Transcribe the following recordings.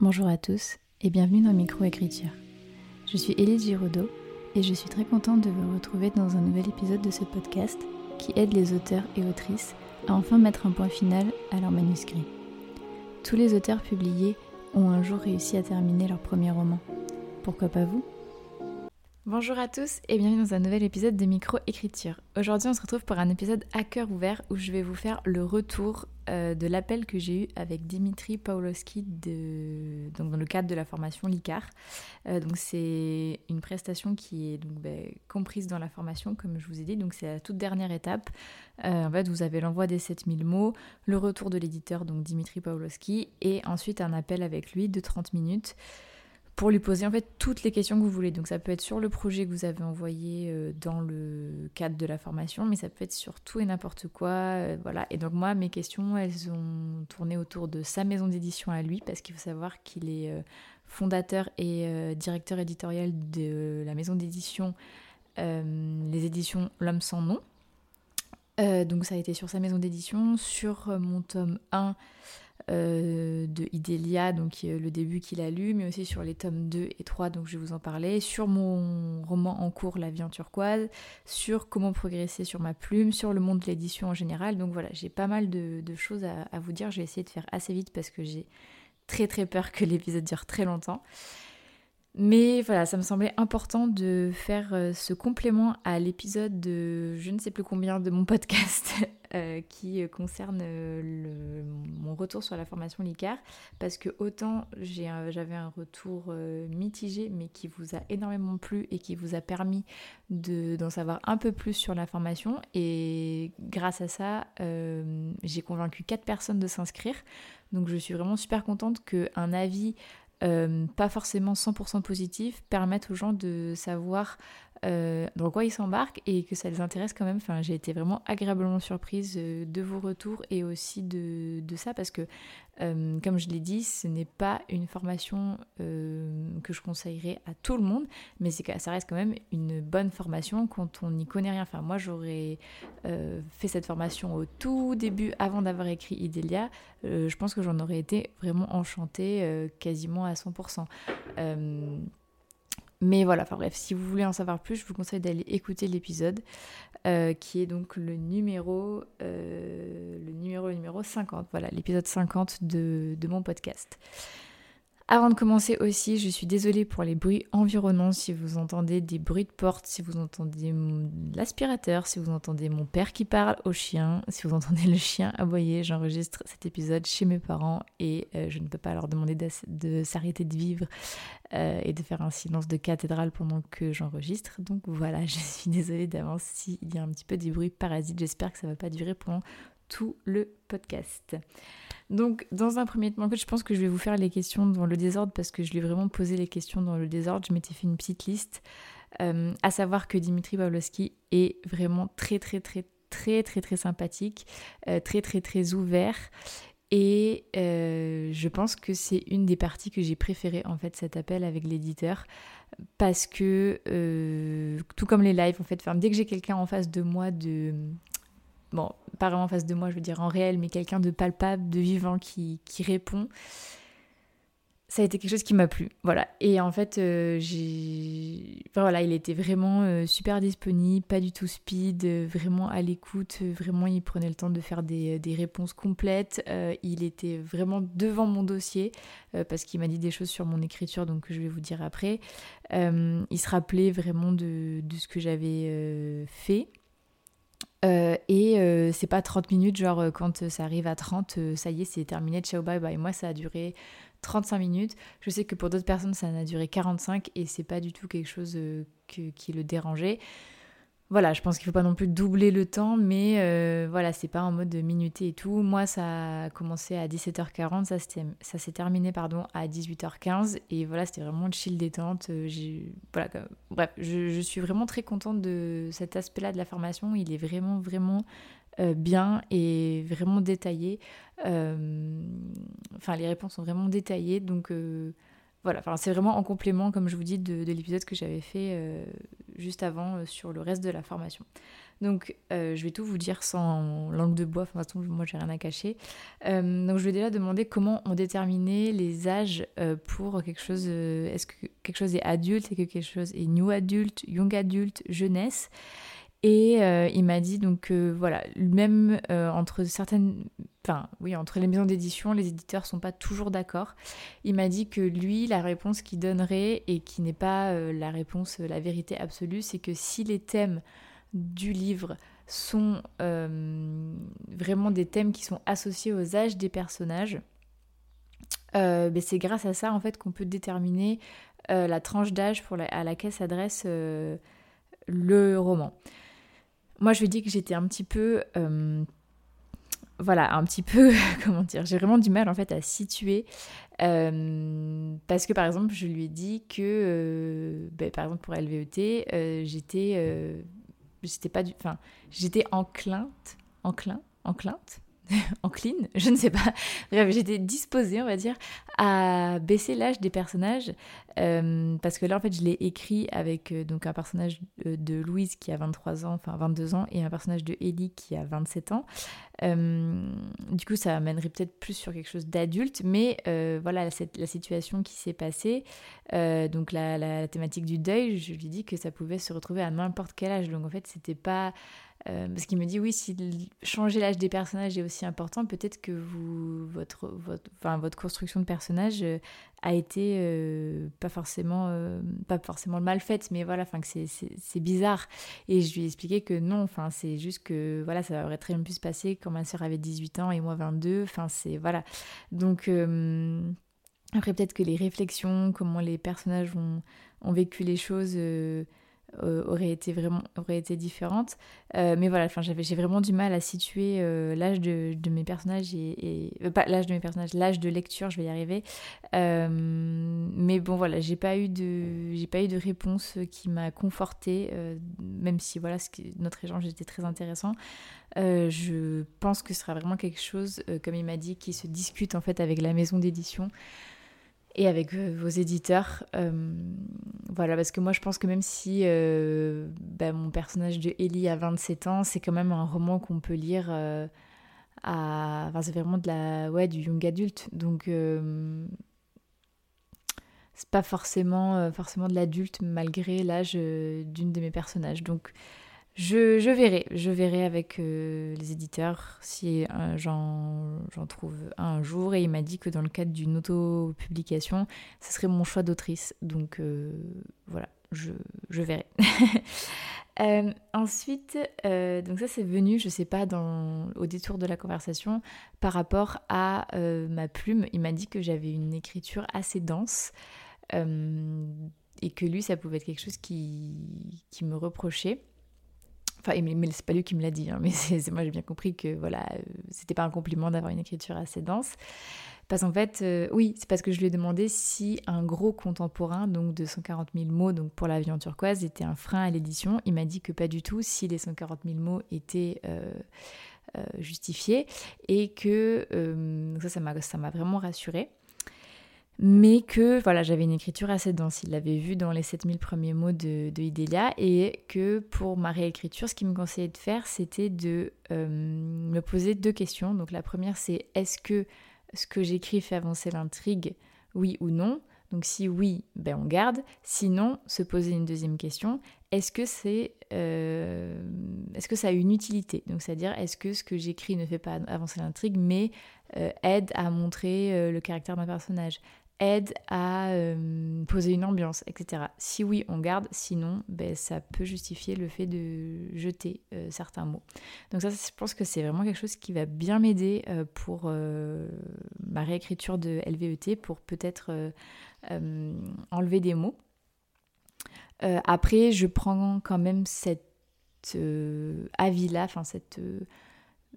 Bonjour à tous et bienvenue dans Microécriture. Je suis Élise Giraudot et je suis très contente de vous retrouver dans un nouvel épisode de ce podcast qui aide les auteurs et autrices à enfin mettre un point final à leur manuscrit. Tous les auteurs publiés ont un jour réussi à terminer leur premier roman. Pourquoi pas vous? Bonjour à tous et bienvenue dans un nouvel épisode de Micro-Écriture. Aujourd'hui on se retrouve pour un épisode à cœur ouvert où je vais vous faire le retour euh, de l'appel que j'ai eu avec Dimitri Pawlowski de... donc dans le cadre de la formation LICAR. Euh, donc c'est une prestation qui est ben, comprise dans la formation comme je vous ai dit, c'est la toute dernière étape. Euh, en vous avez l'envoi des 7000 mots, le retour de l'éditeur donc Dimitri Pawlowski et ensuite un appel avec lui de 30 minutes pour lui poser en fait toutes les questions que vous voulez. Donc ça peut être sur le projet que vous avez envoyé euh, dans le cadre de la formation, mais ça peut être sur tout et n'importe quoi. Euh, voilà. Et donc moi, mes questions, elles ont tourné autour de sa maison d'édition à lui, parce qu'il faut savoir qu'il est euh, fondateur et directeur éditorial de la maison d'édition, les éditions L'homme sans nom. donc ça a été sur sa maison d'édition, sur mon tome 1. Euh, de Idélia, le début qu'il a lu, mais aussi sur les tomes 2 et 3, donc je vais vous en parler, sur mon roman en cours La vie en turquoise, sur comment progresser sur ma plume, sur le monde de l'édition en général. Donc voilà, j'ai pas mal de, choses à, à, vous dire. Je vais essayer de faire assez vite parce que j'ai très très peur que l'épisode dure très longtemps. Mais voilà, ça me semblait important de faire euh, ce complément à l'épisode de je ne sais plus combien de mon podcast euh, qui euh, concerne mon retour sur la formation LICAR. Parce que autant j'avais un retour mitigé, mais qui vous a énormément plu et qui vous a permis d'en savoir un peu plus sur la formation. Et grâce à ça, j'ai convaincu quatre personnes de s'inscrire. Donc je suis vraiment super contente qu'un avis euh, pas forcément 100% positif, permettent aux gens de savoir euh, dans quoi ils s'embarquent et que ça les intéresse quand même. Enfin, j'ai été vraiment agréablement surprise euh, de vos retours et aussi de, de ça parce que, euh, comme je l'ai dit, ce n'est pas une formation que je conseillerais à tout le monde, mais ça reste quand même une bonne formation quand on n'y connaît rien. Enfin, moi, j'aurais fait cette formation au tout début, avant d'avoir écrit Idélia. je pense que j'en aurais été vraiment enchantée quasiment à 100%. Mais voilà, enfin bref, si vous voulez en savoir plus, je vous conseille d'aller écouter l'épisode, euh, qui est donc le numéro, euh, le numéro, numéro 50, voilà, l'épisode 50 de, de mon podcast. Avant de commencer aussi, je suis désolée pour les bruits environnants, si vous entendez des bruits de porte, si vous entendez l'aspirateur, si vous entendez mon père qui parle au chien, si vous entendez le chien aboyer, j'enregistre cet épisode chez mes parents et euh, je ne peux pas leur demander de, s'arrêter de vivre euh, et de faire un silence de cathédrale pendant que j'enregistre. Donc voilà, je suis désolée d'avance s'il y a un petit peu des bruits parasites, j'espère que ça ne va pas durer pendant tout le podcast. Donc, dans un premier temps, je pense que je vais vous faire les questions dans le désordre parce que je lui ai vraiment posé les questions dans le désordre. Je m'étais fait une petite liste, euh, à savoir que Dimitri Pavlovski est vraiment très, très, très, très, très, très sympathique, euh, très, très, très ouvert. Et euh, je pense que c'est une des parties que j'ai préférées en fait cet appel avec l'éditeur parce que tout comme les lives en fait, dès que j'ai quelqu'un en face de moi de bon, pas vraiment en face de moi, je veux dire en réel, mais quelqu'un de palpable, de vivant qui, qui, répond, ça a été quelque chose qui m'a plu. Voilà. Et en fait, euh, voilà, il était vraiment euh, super disponible, pas du tout speed, euh, vraiment à l'écoute, vraiment il prenait le temps de faire des, des réponses complètes. il était vraiment devant mon dossier parce qu'il m'a dit des choses sur mon écriture, donc je vais vous dire après. il se rappelait vraiment de, de ce que j'avais fait. Euh, et euh, c'est pas 30 minutes, genre euh, quand ça arrive à 30, ça y est, c'est terminé, ciao, bye bye. Moi, ça a duré 35 minutes. Je sais que pour d'autres personnes, ça a duré 45 et c'est pas du tout quelque chose qui le dérangeait voilà, je pense qu'il faut pas non plus doubler le temps, mais euh, voilà, c'est pas en mode de et tout. Moi, ça a commencé à 17h40, ça, s'est terminé pardon, à 18h15, et voilà, c'était vraiment chill détente. Euh, voilà, bref, je, suis vraiment très contente de cet aspect-là de la formation. Il est vraiment, vraiment euh, bien et vraiment détaillé. Enfin, les réponses sont vraiment détaillées, donc voilà, c'est vraiment en complément, comme je vous dis, de, l'épisode que j'avais fait juste avant sur le reste de la formation. Donc, euh, je vais tout vous dire sans langue de bois. Enfin, de toute façon, moi, j'ai rien à cacher. Euh, donc, je vais déjà demander comment on déterminait les âges euh, pour quelque chose. est-ce que quelque chose est adulte Est-ce que quelque chose est new adulte, young adulte, jeunesse? Et il m'a dit donc voilà, même entre certaines, enfin oui, entre les maisons d'édition, les éditeurs sont pas toujours d'accord. Il m'a dit que lui, la réponse qu'il donnerait et qui n'est pas la réponse, la vérité absolue, c'est que si les thèmes du livre sont euh, vraiment des thèmes qui sont associés aux âges des personnages, euh, ben, c'est grâce à ça en fait qu'on peut déterminer euh, la tranche d'âge à laquelle s'adresse le roman. Moi je lui dis que j'étais un petit peu voilà, un petit peu, comment dire, j'ai vraiment du mal en fait à situer. parce que par exemple, je lui ai dit que, ben, par exemple pour LVET, j'étais j'étais pas du enfin j'étais enclinte enclin enclinte encline, je ne sais pas. Bref, j'étais disposée, on va dire, à baisser l'âge des personnages euh, parce que là, en fait, je l'ai écrit avec euh, donc un personnage de Louise qui a 23 ans, enfin 22 ans, et un personnage de Ellie qui a 27 ans. Euh, du coup, ça amènerait peut-être plus sur quelque chose d'adulte, mais voilà, la, la, situation qui s'est passée, donc la, la, thématique du deuil, je lui dis que ça pouvait se retrouver à n'importe quel âge. Donc en fait, c'était pas euh, parce qu'il me dit oui, si changer l'âge des personnages est aussi important, peut-être que vous, votre, votre, enfin, votre construction de personnage euh, a été euh, pas forcément pas forcément mal faite, mais voilà, enfin que c'est bizarre. Et je lui ai expliqué que non, enfin c'est juste que voilà, ça aurait très bien pu se passer quand ma soeur avait 18 ans et moi 22. Enfin c'est voilà. Donc après peut-être que les réflexions, comment les personnages ont, ont vécu les choses euh, aurait été vraiment aurait été différente. Euh, mais voilà enfin j'ai vraiment du mal à situer euh, l'âge de, de, mes personnages et, pas l'âge de mes personnages l'âge de lecture je vais y arriver. Mais bon voilà j'ai pas eu de j'ai pas eu de réponse qui m'a confortée même si voilà notre échange était très intéressant. Je pense que ce sera vraiment quelque chose comme il m'a dit qui se discute en fait avec la maison d'édition et avec euh, vos éditeurs. Euh, voilà, parce que moi je pense que même si euh, bah, mon personnage de Ellie a 27 ans, c'est quand même un roman qu'on peut lire à. Enfin, c'est vraiment de la... ouais, du young adulte. Donc. c'est pas forcément, forcément de l'adulte malgré l'âge d'une de mes personnages. Donc je, verrai, je verrai avec euh, les éditeurs si euh, j'en trouve un jour. Et il m'a dit que dans le cadre d'une auto-publication, ce serait mon choix d'autrice. Donc euh, voilà, je, verrai. ensuite, donc ça c'est venu, je sais pas, au détour de la conversation, par rapport à ma plume. Il m'a dit que j'avais une écriture assez dense. et que lui, ça pouvait être quelque chose qui me reprochait. Enfin, mais, c'est pas lui qui me l'a dit, hein, mais c'est moi j'ai bien compris que voilà, euh, c'était pas un compliment d'avoir une écriture assez dense. Parce qu'en fait, euh, oui, c'est parce que je lui ai demandé si un gros contemporain, donc de 140 000 mots, donc pour l'avion turquoise, était un frein à l'édition. Il m'a dit que pas du tout, si les 140 000 mots étaient euh, justifiés, et que ça, ça m'a vraiment rassurée mais que voilà, j'avais une écriture assez dense. Il l'avait vu dans les 7000 premiers mots de, de Idélia et que pour ma réécriture, ce qu'il me conseillait de faire, c'était de euh, me poser deux questions. Donc la première, c'est est-ce que ce que j'écris fait avancer l'intrigue, oui ou non? Donc si oui, ben on garde. Sinon, se poser une deuxième question est-ce que c'est, euh, est-ce que ça a une utilité? Donc c'est-à-dire est-ce que ce que j'écris ne fait pas avancer l'intrigue, mais euh, aide à montrer le caractère d'un personnage? Aide à euh, poser une ambiance, etc. Si oui, on garde, sinon, ben, ça peut justifier le fait de jeter euh, certains mots. Donc ça, je pense que c'est vraiment quelque chose qui va bien m'aider euh, pour ma réécriture de LVET, pour peut-être enlever des mots. après, je prends quand même cet avis-là, enfin cette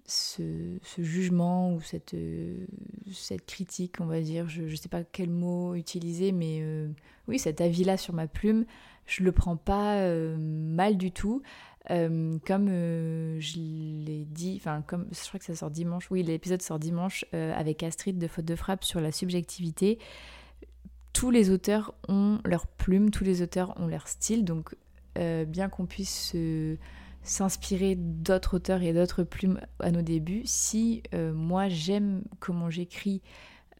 ce, jugement ou cette, euh, cette critique, on va dire, je ne sais pas quel mot utiliser, mais euh, oui, cet avis-là sur ma plume, je le prends pas euh, mal du tout. comme je l'ai dit, enfin comme je crois que ça sort dimanche, oui l'épisode sort dimanche avec Astrid de Faute de Frappe sur la subjectivité. tous les auteurs ont leur plume, tous les auteurs ont leur style, donc bien qu'on puisse s'inspirer d'autres auteurs et d'autres plumes à nos débuts, si moi j'aime comment j'écris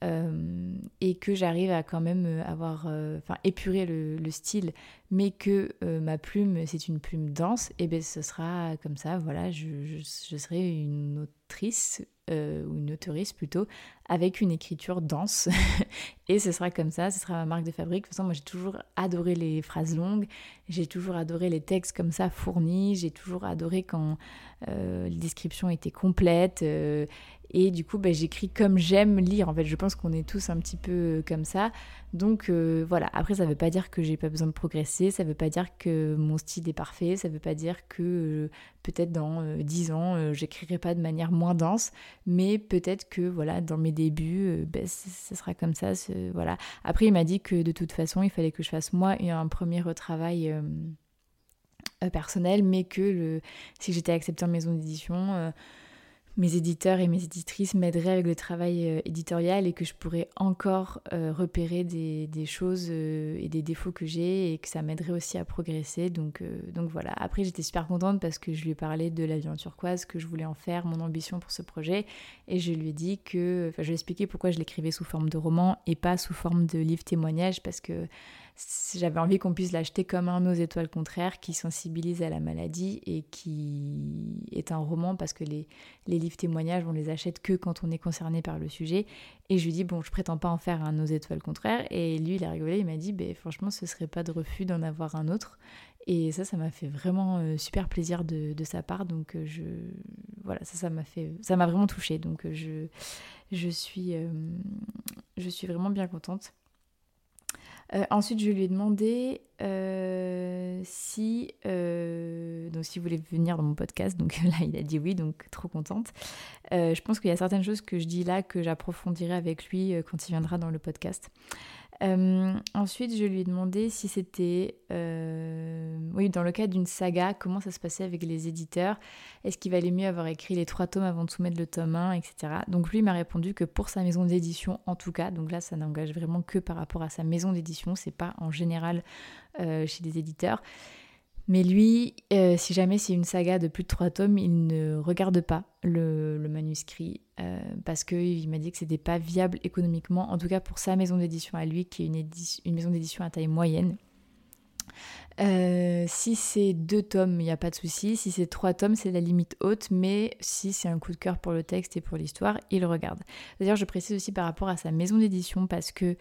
euh, et que j'arrive à quand même euh, avoir, euh, enfin épurer le, style, mais que ma plume c'est une plume dense, et eh bien ce sera comme ça, voilà, je, serai une autrice ou une auteuriste plutôt avec une écriture dense et ce sera comme ça, ce sera ma marque de fabrique. De toute façon, moi j'ai toujours adoré les phrases longues, j'ai toujours adoré les textes comme ça fournis, j'ai toujours adoré quand les descriptions étaient complètes et du coup, bah, j'écris comme j'aime lire. En fait, je pense qu'on est tous un petit peu euh, comme ça. Donc euh, voilà, après, ça ne veut pas dire que j'ai pas besoin de progresser, ça ne veut pas dire que mon style est parfait, ça ne veut pas dire que euh, peut-être dans dix 10 ans, j'écrirai pas de manière moins dense, mais peut-être que voilà, dans mes débuts, bah, ça sera comme ça. Voilà. Après, il m'a dit que de toute façon, il fallait que je fasse moi un premier retravail personnel, mais que si j'étais acceptée en maison d'édition, mes éditeurs et mes éditrices m'aideraient avec le travail euh, éditorial et que je pourrais encore euh, repérer des, choses euh, et des défauts que j'ai et que ça m'aiderait aussi à progresser. Donc, voilà. Après, j'étais super contente parce que je lui ai parlé de l'avion turquoise, que je voulais en faire, mon ambition pour ce projet. Et je lui ai dit que. Je lui ai expliqué pourquoi je l'écrivais sous forme de roman et pas sous forme de livre témoignage parce que j'avais envie qu'on puisse l'acheter comme un Nos étoiles contraires qui sensibilise à la maladie et qui est un roman parce que les, les livres témoignages, on les achète que quand on est concerné par le sujet. Et je lui dis, bon, je prétends pas en faire un Nos étoiles contraires. Et lui, il a rigolé, il m'a dit, ben, franchement, ce serait pas de refus d'en avoir un autre. Et ça, ça m'a fait vraiment euh, super plaisir de, de, sa part. Donc, euh, je, voilà, ça, ça m'a fait, ça m'a vraiment touchée. Donc, euh, je, je, suis, je suis vraiment bien contente. Euh, ensuite, je lui ai demandé euh, si, euh, s'il voulait venir dans mon podcast. Donc là, il a dit oui, donc trop contente. je pense qu'il y a certaines choses que je dis là que j'approfondirai avec lui quand il viendra dans le podcast. Euh, ensuite, je lui ai demandé si c'était, euh, oui, dans le cas d'une saga, comment ça se passait avec les éditeurs. Est-ce qu'il valait mieux avoir écrit les trois tomes avant de soumettre le tome 1, etc. Donc lui m'a répondu que pour sa maison d'édition, en tout cas, donc là, ça n'engage vraiment que par rapport à sa maison d'édition, c'est pas en général euh, chez les éditeurs. Mais lui, euh, si jamais c'est une saga de plus de trois tomes, il ne regarde pas le, manuscrit euh, parce qu'il m'a dit que c'était pas viable économiquement, en tout cas pour sa maison d'édition à lui, qui est une, une maison d'édition à taille moyenne. Euh, si c'est deux tomes, il n'y a pas de souci. Si c'est trois tomes, c'est la limite haute. Mais si c'est un coup de cœur pour le texte et pour l'histoire, il regarde. D'ailleurs, je précise aussi par rapport à sa maison d'édition parce que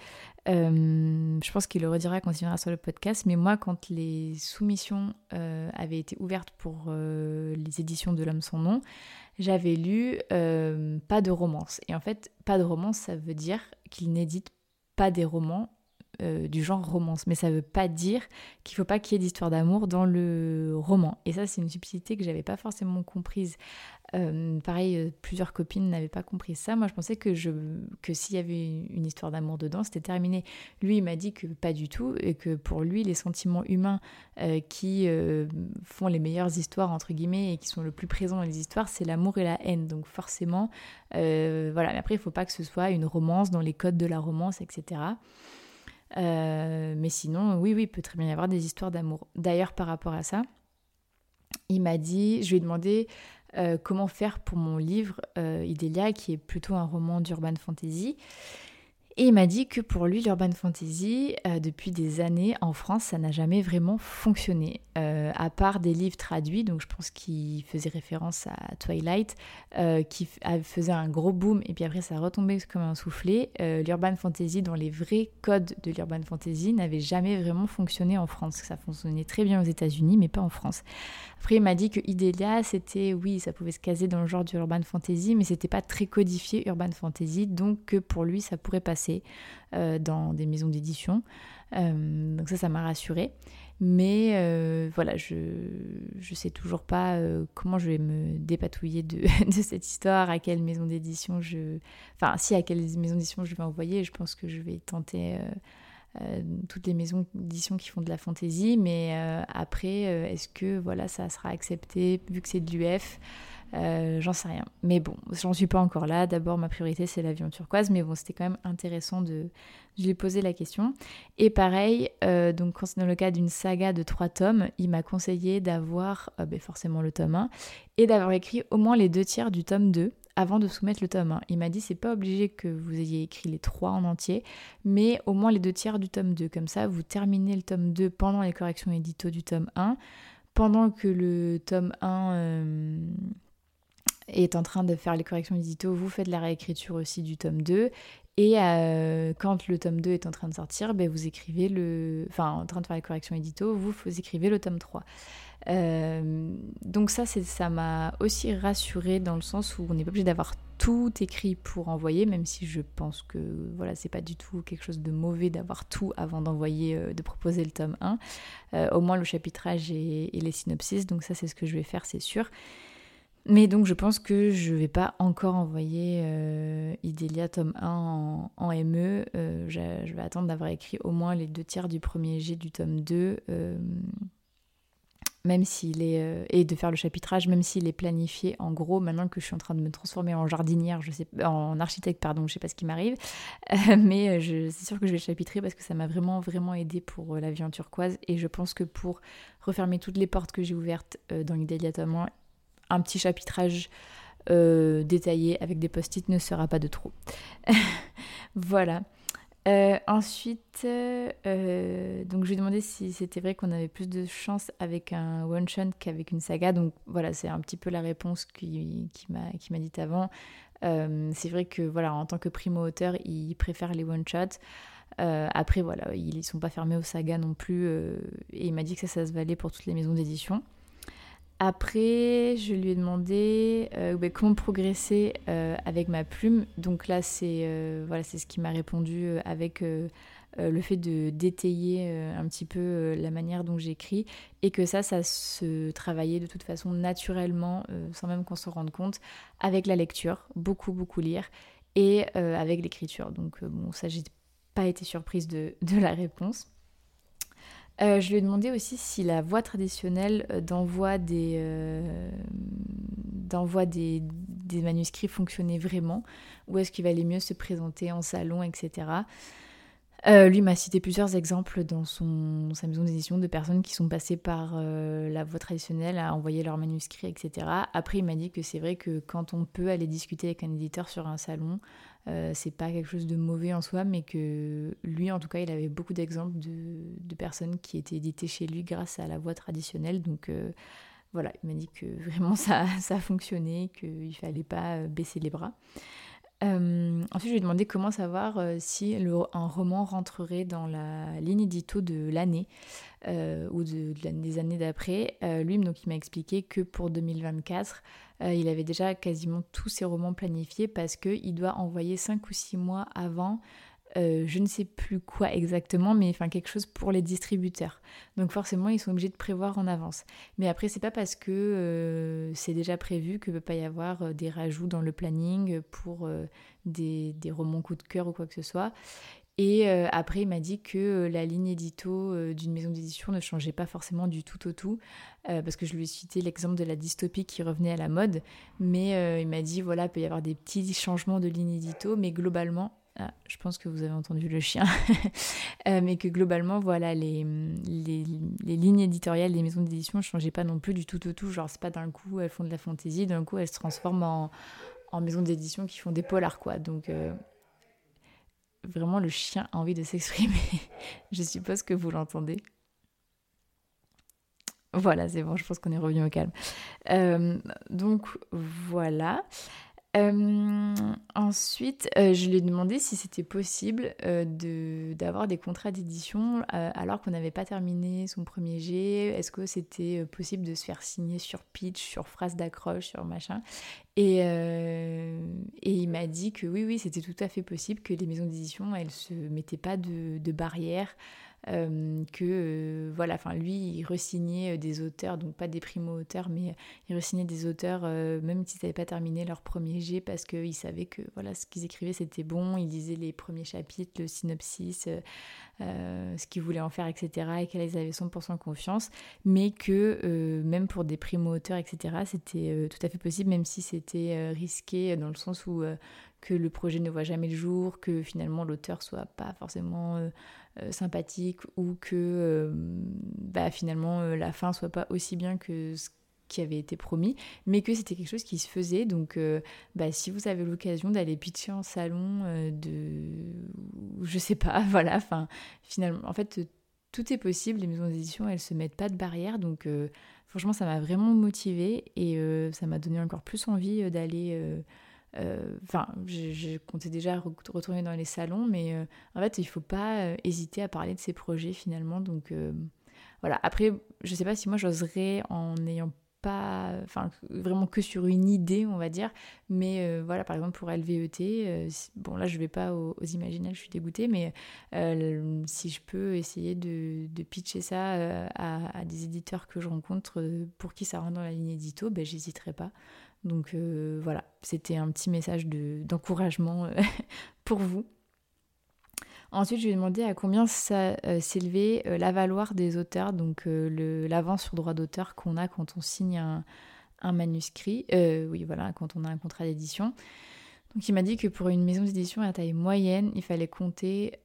euh, je pense qu'il le redira quand il viendra sur le podcast. Mais moi, quand les soumissions euh, avaient été ouvertes pour les éditions de L'homme sans nom, j'avais lu pas de romance. Et en fait, pas de romance, ça veut dire qu'il n'édite pas des romans euh, du genre romance. Mais ça ne veut pas dire qu'il ne faut pas qu'il y ait d'histoire d'amour dans le roman. Et ça, c'est une subtilité que j'avais pas forcément comprise. Euh, pareil, euh, plusieurs copines n'avaient pas compris ça. Moi, je pensais que, je, que s'il y avait une histoire d'amour dedans, c'était terminé. Lui, il m'a dit que pas du tout, et que pour lui, les sentiments humains qui font les meilleures histoires, entre guillemets, et qui sont le plus présents dans les histoires, c'est l'amour et la haine. Donc forcément, voilà. Mais après, il ne faut pas que ce soit une romance dans les codes de la romance, etc. Euh, mais sinon, oui, oui, il peut très bien y avoir des histoires d'amour. D'ailleurs, par rapport à ça, il m'a dit, je lui ai demandé euh, comment faire pour mon livre euh, Idélia, qui est plutôt un roman d'urban fantasy. Et il m'a dit que pour lui, l'urban fantasy, euh, depuis des années en France, ça n'a jamais vraiment fonctionné. Euh, à part des livres traduits, donc je pense qu'il faisait référence à Twilight, euh, qui faisait un gros boom, et puis après ça a retombé comme un soufflé. l'urban fantasy, dans les vrais codes de l'urban fantasy, n'avait jamais vraiment fonctionné en France. Ça fonctionnait très bien aux États-Unis, mais pas en France. Après, il m'a dit que Idélia, c'était, oui, ça pouvait se caser dans le genre du urban fantasy, mais c'était pas très codifié urban fantasy, donc que pour lui, ça pourrait passer euh, dans des maisons d'édition. Euh, donc ça, ça m'a rassurée. Mais euh, voilà, je ne sais toujours pas comment je vais me dépatouiller de, de, cette histoire, à quelle maison d'édition je... Enfin, si, à quelle maison d'édition je vais envoyer. Je pense que je vais tenter euh, toutes les maisons d'édition qui font de la fantaisie, mais euh, après, euh, est-ce que voilà, ça sera accepté vu que c'est de l'UF j'en sais rien. Mais bon, j'en suis pas encore là. D'abord, ma priorité, c'est l'avion turquoise. Mais bon, c'était quand même intéressant de, lui ai posé la question. Et pareil, donc quand c'est dans le cas d'une saga de trois tomes, il m'a conseillé d'avoir ben, forcément le tome 1 et d'avoir écrit au moins les deux tiers du tome 2 avant de soumettre le tome 1. Il m'a dit c'est pas obligé que vous ayez écrit les trois en entier, mais au moins les deux tiers du tome 2. Comme ça, vous terminez le tome 2 pendant les corrections édito du tome 1, pendant que le tome 1 euh, est en train de faire les corrections édito, vous faites la réécriture aussi du tome 2. Et euh, quand le tome 2 est en train de sortir, ben vous écrivez le. Enfin, en train de faire les corrections édito, vous, écrivez le tome 3. Euh, donc ça, ça m'a aussi rassurée dans le sens où on n'est pas obligé d'avoir tout écrit pour envoyer, même si je pense que voilà, c'est pas du tout quelque chose de mauvais d'avoir tout avant d'envoyer, euh, de proposer le tome 1. Euh, au moins le chapitrage et, les synopsis, donc ça c'est ce que je vais faire, c'est sûr. Mais donc je pense que je vais pas encore envoyer euh, Idélia tome 1 en, ME. je vais attendre d'avoir écrit au moins les deux tiers du premier G du tome 2 même s'il est euh, et de faire le chapitrage même s'il est planifié en gros maintenant que je suis en train de me transformer en jardinière je sais en architecte pardon je sais pas ce qui m'arrive euh, mais euh, c'est sûr que je vais chapitrer parce que ça m'a vraiment vraiment aidé pour la vie en turquoise et je pense que pour refermer toutes les portes que j'ai ouvertes dans l'idéaliatement un petit chapitrage détaillé avec des post-it ne sera pas de trop voilà euh, ensuite, euh, donc je lui ai demandé si c'était vrai qu'on avait plus de chance avec un one shot qu'avec une saga. Donc voilà, c'est un petit peu la réponse qui, qui m'a dit avant. Euh, c'est vrai que voilà, en tant que primo auteur, il préfère les one shots. après voilà, ils sont pas fermés aux sagas non plus. et il m'a dit que ça, ça se valait pour toutes les maisons d'édition. Après, je lui ai demandé euh, bah, comment progresser euh, avec ma plume. Donc là, c'est euh, voilà, ce qui m'a répondu avec le fait de détailler un petit peu la manière dont j'écris et que ça, ça se travaillait de toute façon naturellement, sans même qu'on se rende compte, avec la lecture, beaucoup beaucoup lire et avec l'écriture. Donc bon, ça, j'ai pas été surprise de la réponse. Euh, je lui ai demandé aussi si la voie traditionnelle euh, d'envoi des, euh, des, des, manuscrits fonctionnait vraiment, ou est-ce qu'il valait mieux se présenter en salon, etc. lui m'a cité plusieurs exemples dans son, sa maison d'édition de personnes qui sont passées par la voie traditionnelle à envoyer leurs manuscrits, etc. Après, il m'a dit que c'est vrai que quand on peut aller discuter avec un éditeur sur un salon, euh, c'est pas quelque chose de mauvais en soi, mais que lui, en tout cas, il avait beaucoup d'exemples de, personnes qui étaient éditées chez lui grâce à la voie traditionnelle. Donc euh, voilà, il m'a dit que vraiment ça, ça a fonctionné, qu'il fallait pas euh, baisser les bras. ensuite, je lui ai demandé comment savoir si un roman rentrerait dans la ligne édito de l'année ou de, des années d'après. lui, donc, il m'a expliqué que pour 2024, euh, il avait déjà quasiment tous ses romans planifiés parce qu'il doit envoyer 5 ou 6 mois avant euh, je ne sais plus quoi exactement, mais enfin quelque chose pour les distributeurs. Donc forcément, ils sont obligés de prévoir en avance. Mais après, c'est pas parce que euh, c'est déjà prévu que peut pas y avoir des rajouts dans le planning pour des, romans coup de cœur ou quoi que ce soit. Et euh, après, il m'a dit que euh, la ligne édito euh, d'une maison d'édition ne changeait pas forcément du tout au tout, parce que je lui ai cité l'exemple de la dystopie qui revenait à la mode, mais il m'a dit, voilà, il peut y avoir des petits changements de ligne édito, mais globalement, ah, je pense que vous avez entendu le chien, mais que globalement, voilà, les, lignes éditoriales des maisons d'édition ne changeaient pas non plus du tout au tout, genre c'est pas d'un coup elles font de la fantaisie, d'un coup elles se transforment en, en maisons d'édition qui font des polars, quoi. Donc vraiment le chien a envie de s'exprimer. je suppose que vous l'entendez. Voilà, c'est bon, je pense qu'on est revenu au calme. Euh, donc voilà. Euh, ensuite, euh, je lui ai demandé si c'était possible de d'avoir des contrats d'édition alors qu'on n'avait pas terminé son premier G. Est-ce que c'était possible de se faire signer sur pitch, sur phrase d'accroche, sur machin? Et, il m'a dit que oui, oui, c'était tout à fait possible que les maisons d'édition, elles se mettaient pas de, de barrières euh, que euh, voilà, enfin lui, il resignait euh, des auteurs, donc pas des primo-auteurs, mais il resignait des auteurs même s'ils n'avaient pas terminé leur premier G parce qu'ils savaient que voilà, ce qu'ils écrivaient c'était bon, ils lisaient les premiers chapitres, le synopsis, ce qu'ils voulaient en faire, etc. et qu'ils avaient 100% confiance, mais que même pour des primo-auteurs, etc., c'était tout à fait possible, même si c'était risqué dans le sens où que le projet ne voit jamais le jour, que finalement l'auteur soit pas forcément sympathique ou que euh, bah, finalement euh, la fin soit pas aussi bien que ce qui avait été promis, mais que c'était quelque chose qui se faisait. Donc, bah, si vous avez l'occasion d'aller pitcher en salon, de, je sais pas, voilà. Enfin, finalement, en fait, tout est possible. Les maisons d'édition, elles se mettent pas de barrière, donc franchement, ça m'a vraiment motivée et ça m'a donné encore plus envie d'aller euh, enfin, je, comptais déjà retourner dans les salons, mais euh, en fait, il ne faut pas euh, hésiter à parler de ces projets finalement. Donc voilà. Après, je ne sais pas si moi j'oserais en n'ayant pas, enfin vraiment que sur une idée, on va dire. Mais voilà, par exemple pour LVET, bon là je vais pas aux, aux je suis dégoûtée, mais si je peux essayer de, pitcher ça à, des éditeurs que je rencontre pour qui ça rentre dans la ligne édito, ben j'hésiterai pas. Donc euh, voilà, c'était un petit message d'encouragement euh, pour vous. Ensuite, je lui ai demandé à combien euh, s'élevait l'avaloir des auteurs, donc l'avance sur droit d'auteur qu'on a quand on signe un, manuscrit, oui voilà, quand on a un contrat d'édition. Donc il m'a dit que pour une maison d'édition à taille moyenne, il fallait compter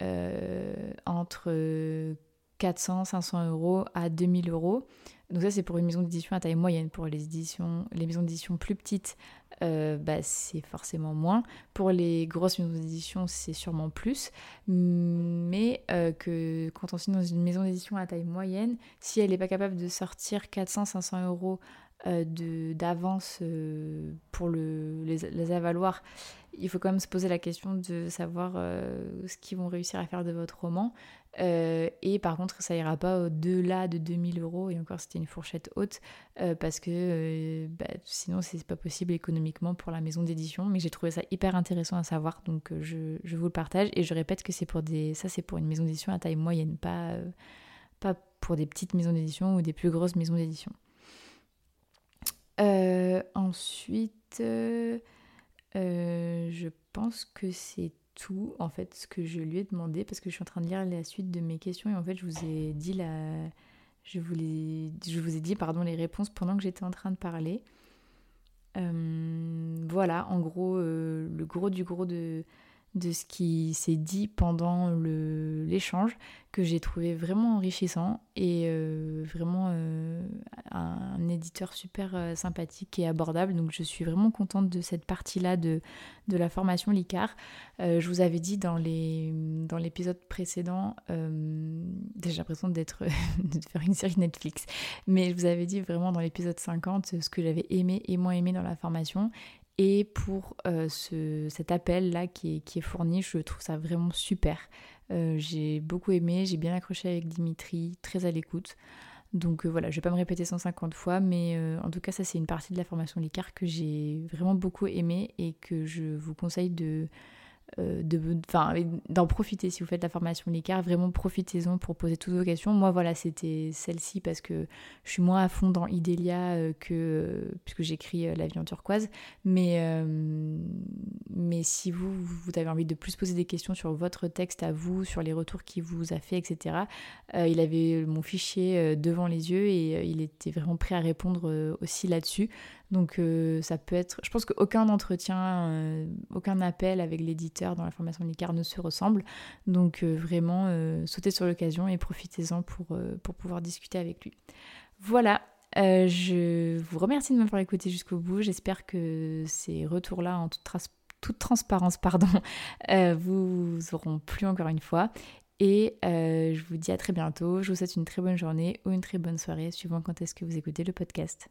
entre 400, 500 euros à 2000 euros. Donc ça c'est pour une maison d'édition à taille moyenne. Pour les, éditions, les maisons d'édition plus petites, euh, bah, c'est forcément moins. Pour les grosses maisons d'édition, c'est sûrement plus. Mais euh, que quand on signe dans une maison d'édition à taille moyenne, si elle n'est pas capable de sortir 400-500 euros d'avance pour le, les, les, il faut quand même se poser la question de savoir ce qu'ils vont réussir à faire de votre roman. Euh, et par contre, ça ira pas au-delà de 2000 euros, et encore c'était une fourchette haute, euh, parce que euh, bah, sinon c'est pas possible économiquement pour la maison d'édition. Mais j'ai trouvé ça hyper intéressant à savoir, donc je, je, vous le partage. Et je répète que c'est pour des, ça c'est pour une maison d'édition à taille moyenne, pas, pas pour des petites maisons d'édition ou des plus grosses maisons d'édition. Ensuite, je pense que c'est tout, en fait, ce que je lui ai demandé, parce que je suis en train de lire la suite de mes questions, et en fait, je vous ai dit la... Je vous, je vous ai dit pardon, les réponses pendant que j'étais en train de parler. Euh, voilà, en gros, euh, le gros du gros de, de ce qui s'est dit pendant l'échange que j'ai trouvé vraiment enrichissant et euh, vraiment euh, un, éditeur super euh, sympathique et abordable. Donc je suis vraiment contente de cette partie-là de, de la formation LICAR. je vous avais dit dans l'épisode précédent, j'ai l'impression d'être de faire une série Netflix, mais je vous avais dit vraiment dans l'épisode 50 ce que j'avais aimé et moins aimé dans la formation et pour euh, ce, cet appel-là qui est, fourni, je trouve ça vraiment super. Euh, j'ai beaucoup aimé, j'ai bien accroché avec Dimitri, très à l'écoute. Donc euh, voilà, je vais pas me répéter 150 fois, mais en tout cas, ça c'est une partie de la formation LICAR que j'ai vraiment beaucoup aimé et que je vous conseille de, euh, d'en profiter si vous faites la formation LICAR, vraiment profitez-en pour poser toutes vos questions. Moi voilà, c'était celle-ci parce que je suis moins à fond dans Idélia euh, que euh, puisque j'écris La vie en turquoise, mais, mais si vous, vous avez envie de plus poser des questions sur votre texte à vous, sur les retours qu'il vous a fait, etc., il avait mon fichier devant les yeux et il était vraiment prêt à répondre aussi là-dessus. Donc euh, ça peut être... Je pense qu'aucun entretien, euh, aucun appel avec l'éditeur dans la formation LICAR ne se ressemble. Donc euh, vraiment, sautez sur l'occasion et profitez-en pour, pouvoir discuter avec lui. Voilà, je vous remercie de m'avoir écouté jusqu'au bout. J'espère que ces retours-là, en toute, toute, transparence, pardon, vous auront plu encore une fois. Et je vous dis à très bientôt. Je vous souhaite une très bonne journée ou une très bonne soirée, suivant quand est-ce que vous écoutez le podcast.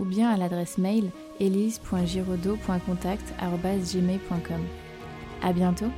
ou bien à l'adresse mail elise.giraudot.contact.gmail.com. À bientôt